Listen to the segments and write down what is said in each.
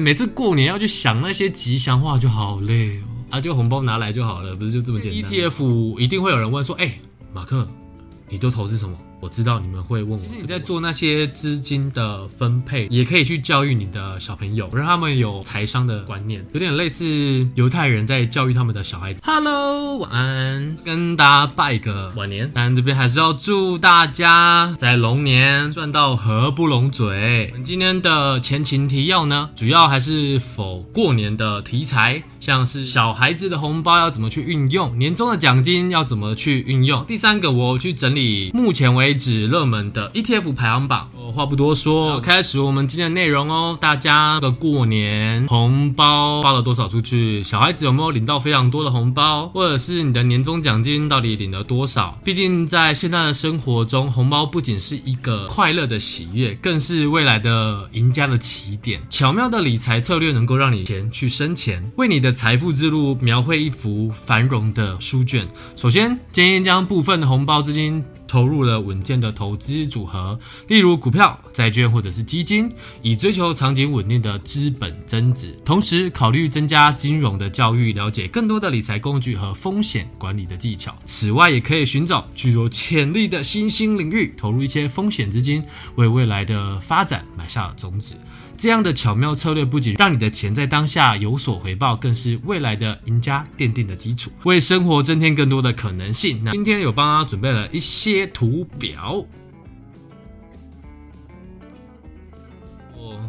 每次过年要去想那些吉祥话就好累哦，啊，就红包拿来就好了，不是就这么简单？ETF 一定会有人问说，哎，马克，你都投资什么？我知道你们会问我，其实你在做那些资金的分配，也可以去教育你的小朋友，让他们有财商的观念，有点类似犹太人在教育他们的小孩子。Hello，晚安，跟大家拜个晚年。但这边还是要祝大家在龙年赚到合不拢嘴。今天的前情提要呢，主要还是否过年的题材，像是小孩子的红包要怎么去运用，年终的奖金要怎么去运用。第三个，我去整理目前为止热门的 ETF 排行榜。我话不多说，开始我们今天的内容哦。大家的过年红包发了多少出去？小孩子有没有领到非常多的红包？或者是你的年终奖金到底领了多少？毕竟在现在的生活中，红包不仅是一个快乐的喜悦，更是未来的赢家的起点。巧妙的理财策略能够让你钱去生钱，为你的财富之路描绘一幅繁荣的书卷。首先，建议将部分的红包资金投入了稳健的投资组合，例如股票、债券或者是基金，以追求长期稳定的资本增值。同时，考虑增加金融的教育，了解更多的理财工具和风险管理的技巧。此外，也可以寻找具有潜力的新兴领域，投入一些风险资金，为未来的发展埋下了种子。这样的巧妙策略不仅让你的钱在当下有所回报，更是未来的赢家奠定的基础，为生活增添更多的可能性。那今天有帮大家准备了一些图表。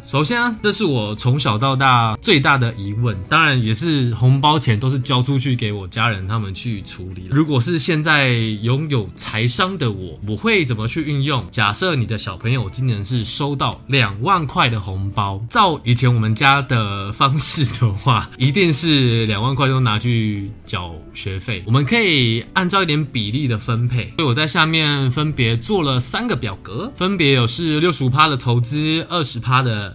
首先啊，这是我从小到大最大的疑问，当然也是红包钱都是交出去给我家人他们去处理。如果是现在拥有财商的我，我会怎么去运用？假设你的小朋友今年是收到两万块的红包，照以前我们家的方式的话，一定是两万块都拿去缴学费。我们可以按照一点比例的分配，所以我在下面分别做了三个表格，分别有是六十五趴的投资，二十趴的。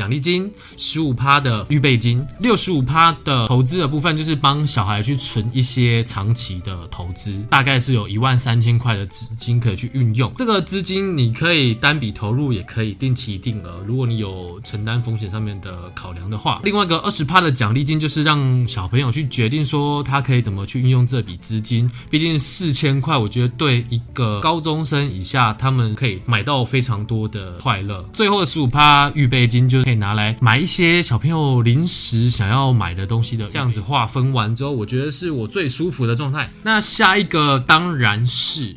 奖励金十五趴的预备金，六十五趴的投资的部分就是帮小孩去存一些长期的投资，大概是有一万三千块的资金可以去运用。这个资金你可以单笔投入，也可以定期定额。如果你有承担风险上面的考量的话，另外一个二十趴的奖励金就是让小朋友去决定说他可以怎么去运用这笔资金。毕竟四千块，我觉得对一个高中生以下，他们可以买到非常多的快乐。最后的十五趴预备金。就是可以拿来买一些小朋友临时想要买的东西的，这样子划分完之后，我觉得是我最舒服的状态。那下一个当然是。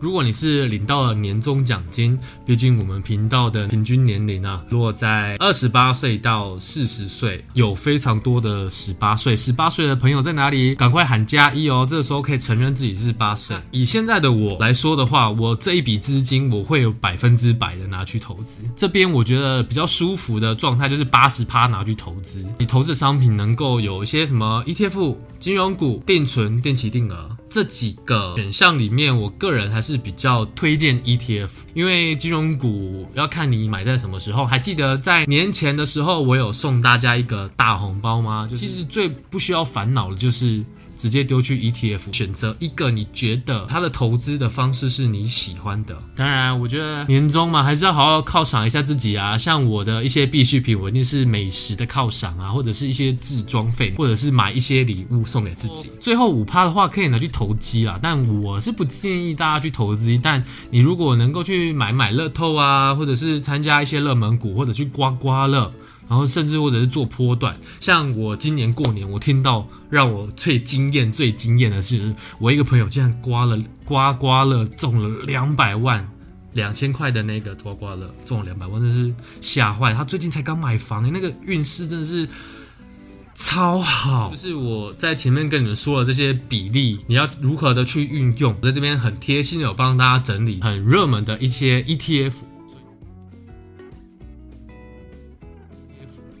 如果你是领到了年终奖金，毕竟我们频道的平均年龄啊，落在二十八岁到四十岁，有非常多的十八岁。十八岁的朋友在哪里？赶快喊加一哦！这个时候可以承认自己是八岁。以现在的我来说的话，我这一笔资金我会有百分之百的拿去投资。这边我觉得比较舒服的状态就是八十趴拿去投资。你投资的商品能够有一些什么 ETF、金融股、定存、定期定额这几个选项里面，我个人还是。比较推荐 ETF，因为金融股要看你买在什么时候。还记得在年前的时候，我有送大家一个大红包吗？就其实最不需要烦恼的就是。直接丢去 ETF，选择一个你觉得它的投资的方式是你喜欢的。当然，我觉得年终嘛，还是要好好犒赏一下自己啊。像我的一些必需品，我一定是美食的犒赏啊，或者是一些置装费，或者是买一些礼物送给自己。最后五趴的话，可以拿去投机啊，但我是不建议大家去投资。但你如果能够去买买乐透啊，或者是参加一些热门股，或者去刮刮乐。然后甚至或者是做波段，像我今年过年，我听到让我最惊艳、最惊艳的是，我一个朋友竟然刮了刮刮乐中了两百万，两千块的那个刮刮乐中了两百万，真是吓坏。他最近才刚买房，那个运势真的是超好。是不是我在前面跟你们说了这些比例，你要如何的去运用？我在这边很贴心的有帮大家整理很热门的一些 ETF。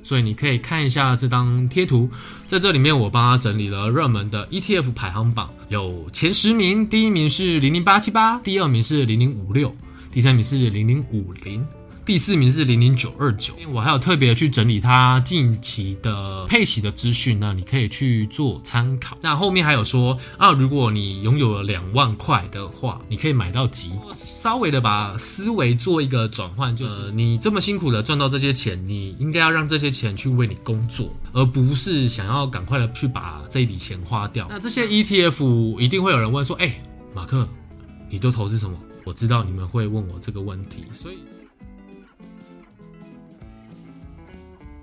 所以你可以看一下这张贴图，在这里面我帮他整理了热门的 ETF 排行榜，有前十名，第一名是零零八七八，第二名是零零五六，第三名是零零五零。第四名是零零九二九，我还有特别去整理它近期的配息的资讯，呢你可以去做参考。那后面还有说啊，如果你拥有了两万块的话，你可以买到几。稍微的把思维做一个转换，就是你这么辛苦的赚到这些钱，你应该要让这些钱去为你工作，而不是想要赶快的去把这一笔钱花掉。那这些 ETF 一定会有人问说，哎，马克，你都投资什么？我知道你们会问我这个问题，所以。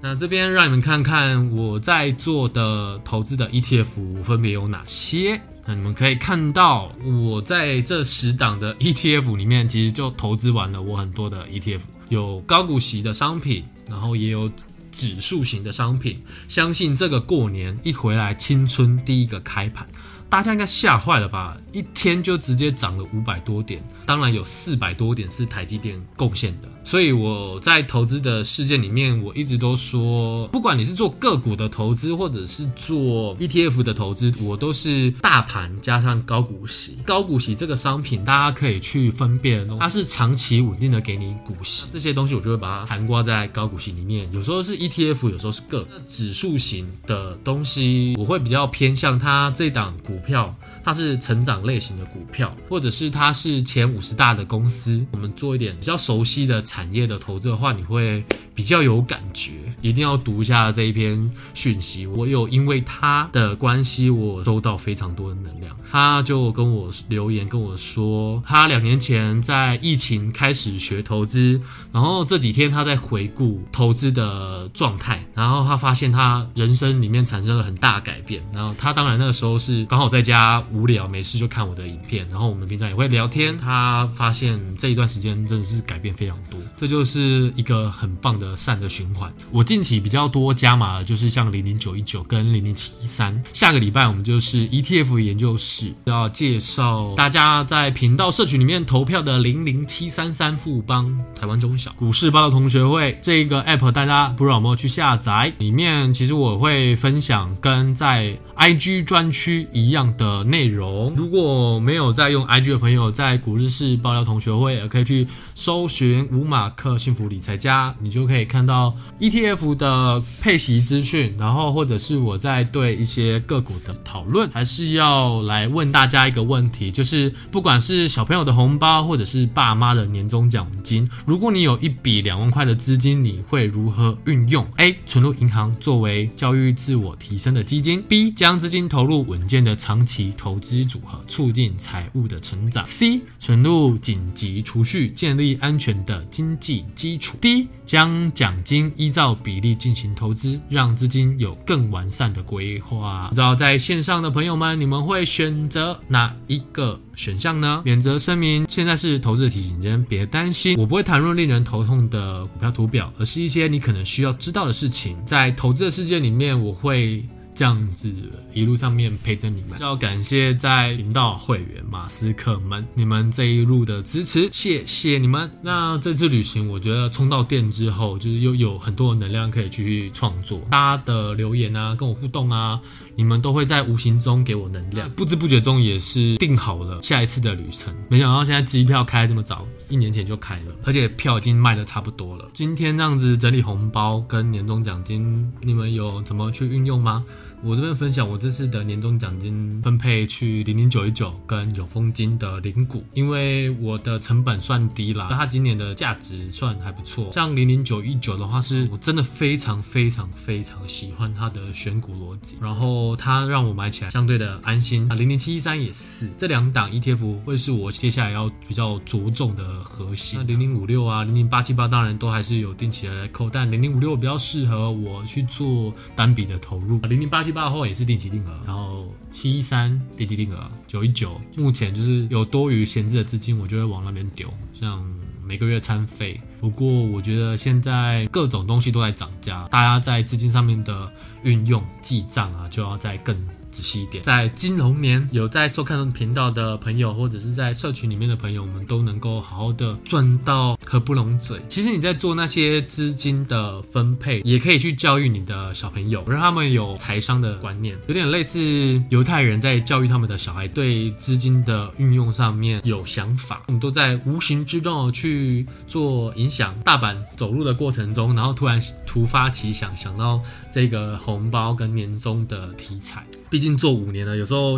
那这边让你们看看我在做的投资的 ETF 分别有哪些。那你们可以看到，我在这十档的 ETF 里面，其实就投资完了我很多的 ETF，有高股息的商品，然后也有指数型的商品。相信这个过年一回来，青春第一个开盘。大家应该吓坏了吧？一天就直接涨了五百多点，当然有四百多点是台积电贡献的。所以我在投资的事件里面，我一直都说，不管你是做个股的投资，或者是做 ETF 的投资，我都是大盘加上高股息。高股息这个商品，大家可以去分辨，它是长期稳定的给你股息，这些东西我就会把它含挂在高股息里面。有时候是 ETF，有时候是个指数型的东西，我会比较偏向它这档股票。它是成长类型的股票，或者是它是前五十大的公司，我们做一点比较熟悉的产业的投资的话，你会比较有感觉。一定要读一下这一篇讯息，我有因为他的关系，我收到非常多的能量。他就跟我留言跟我说，他两年前在疫情开始学投资，然后这几天他在回顾投资的状态，然后他发现他人生里面产生了很大改变。然后他当然那个时候是刚好在家。无聊没事就看我的影片，然后我们平常也会聊天。他发现这一段时间真的是改变非常多，这就是一个很棒的善的循环。我近期比较多加码的就是像零零九一九跟零零七一三。下个礼拜我们就是 ETF 研究室要介绍大家在频道社群里面投票的零零七三三富邦台湾中小股市报道同学会这个 App，大家不知道有没有去下载？里面其实我会分享跟在 IG 专区一样的内容。如果没有在用 IG 的朋友，在股市是爆料同学会也可以去搜寻五马克幸福理财家，你就可以看到 ETF 的配息资讯，然后或者是我在对一些个股的讨论，还是要来问大家一个问题，就是不管是小朋友的红包，或者是爸妈的年终奖金，如果你有一笔两万块的资金，你会如何运用？A. 存入银行作为教育自我提升的基金；B. 将资金投入稳健的长期投。资组合促进财务的成长。C. 存入紧急储蓄，建立安全的经济基础。D. 将奖金依照比例进行投资，让资金有更完善的规划。不知道在线上的朋友们，你们会选择哪一个选项呢？免责声明：现在是投资的提醒人，别担心，我不会谈论令人头痛的股票图表，而是一些你可能需要知道的事情。在投资的世界里面，我会。这样子一路上面陪着你们，要感谢在频道会员马斯克们，你们这一路的支持，谢谢你们。那这次旅行，我觉得充到电之后，就是又有很多的能量可以继续创作。大家的留言啊，跟我互动啊，你们都会在无形中给我能量，不知不觉中也是定好了下一次的旅程。没想到现在机票开这么早，一年前就开了，而且票已经卖的差不多了。今天这样子整理红包跟年终奖金，你们有怎么去运用吗？我这边分享我这次的年终奖金分配去零零九一九跟永丰金的零股，因为我的成本算低啦，它今年的价值算还不错。像零零九一九的话，是我真的非常非常非常喜欢它的选股逻辑，然后它让我买起来相对的安心啊。零零七一三也是，这两档 ETF 会是我接下来要比较着重的核心。那零零五六啊，零零八七八当然都还是有定期的来扣，但零零五六比较适合我去做单笔的投入。零零八七八后也是定期定额，然后七一三定期定额，九一九目前就是有多余闲置的资金，我就会往那边丢，像每个月餐费。不过我觉得现在各种东西都在涨价，大家在资金上面的运用记账啊，就要再更仔细一点。在金龙年，有在收看频道的朋友，或者是在社群里面的朋友，我们都能够好好的赚到合不拢嘴。其实你在做那些资金的分配，也可以去教育你的小朋友，让他们有财商的观念，有点类似犹太人在教育他们的小孩，对资金的运用上面有想法。我们都在无形之中去做影响。大阪走路的过程中，然后突然突发奇想，想到这个红包跟年终的题材。毕竟做五年了，有时候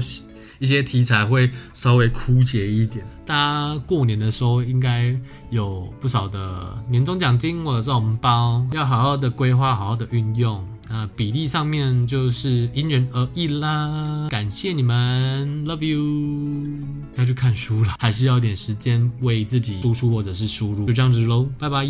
一些题材会稍微枯竭一点。大家过年的时候应该有不少的年终奖金或者是红包，要好好的规划，好好的运用。那比例上面就是因人而异啦。感谢你们，Love you。要去看书了，还是要点时间为自己输出或者是输入，就这样子喽，拜拜。